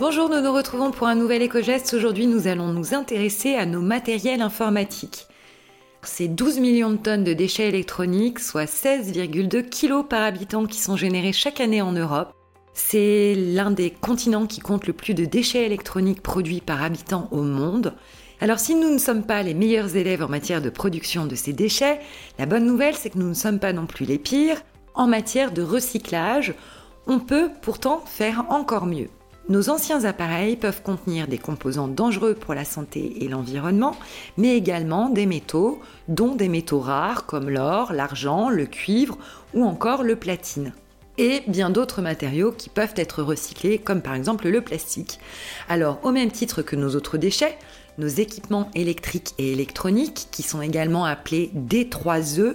Bonjour, nous nous retrouvons pour un nouvel éco-geste. Aujourd'hui, nous allons nous intéresser à nos matériels informatiques. C'est 12 millions de tonnes de déchets électroniques, soit 16,2 kg par habitant qui sont générés chaque année en Europe. C'est l'un des continents qui compte le plus de déchets électroniques produits par habitant au monde. Alors si nous ne sommes pas les meilleurs élèves en matière de production de ces déchets, la bonne nouvelle c'est que nous ne sommes pas non plus les pires. En matière de recyclage, on peut pourtant faire encore mieux. Nos anciens appareils peuvent contenir des composants dangereux pour la santé et l'environnement, mais également des métaux, dont des métaux rares comme l'or, l'argent, le cuivre ou encore le platine. Et bien d'autres matériaux qui peuvent être recyclés, comme par exemple le plastique. Alors, au même titre que nos autres déchets, nos équipements électriques et électroniques, qui sont également appelés D3E,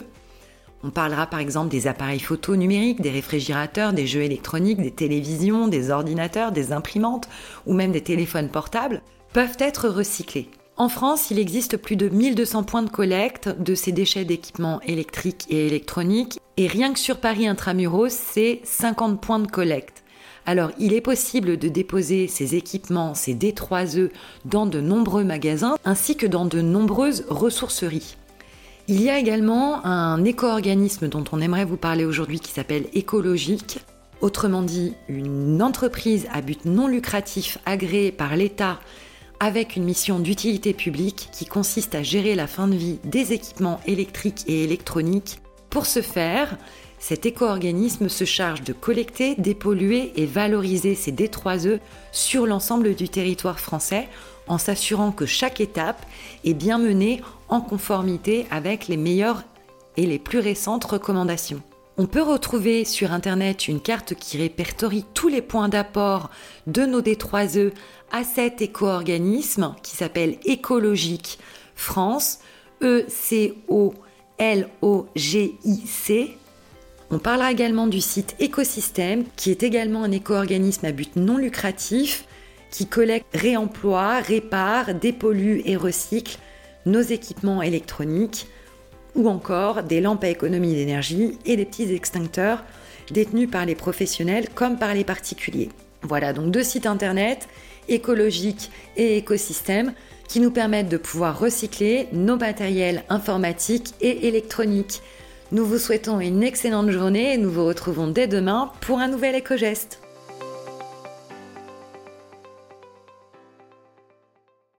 on parlera par exemple des appareils photo numériques, des réfrigérateurs, des jeux électroniques, des télévisions, des ordinateurs, des imprimantes ou même des téléphones portables, peuvent être recyclés. En France, il existe plus de 1200 points de collecte de ces déchets d'équipements électriques et électroniques, et rien que sur Paris intramuros, c'est 50 points de collecte. Alors, il est possible de déposer ces équipements, ces D3E, dans de nombreux magasins, ainsi que dans de nombreuses ressourceries. Il y a également un éco-organisme dont on aimerait vous parler aujourd'hui qui s'appelle Écologique. Autrement dit, une entreprise à but non lucratif agréée par l'État avec une mission d'utilité publique qui consiste à gérer la fin de vie des équipements électriques et électroniques. Pour ce faire, cet éco-organisme se charge de collecter, dépolluer et valoriser ces D3E sur l'ensemble du territoire français en s'assurant que chaque étape est bien menée en conformité avec les meilleures et les plus récentes recommandations. On peut retrouver sur Internet une carte qui répertorie tous les points d'apport de nos D3E à cet éco-organisme qui s'appelle Écologique France, E-C-O-L-O-G-I-C. On parlera également du site Écosystème, qui est également un éco-organisme à but non lucratif qui collecte, réemploie, répare, dépollue et recycle nos équipements électroniques ou encore des lampes à économie d'énergie et des petits extincteurs détenus par les professionnels comme par les particuliers. Voilà donc deux sites internet écologiques et écosystèmes qui nous permettent de pouvoir recycler nos matériels informatiques et électroniques. Nous vous souhaitons une excellente journée et nous vous retrouvons dès demain pour un nouvel éco-geste.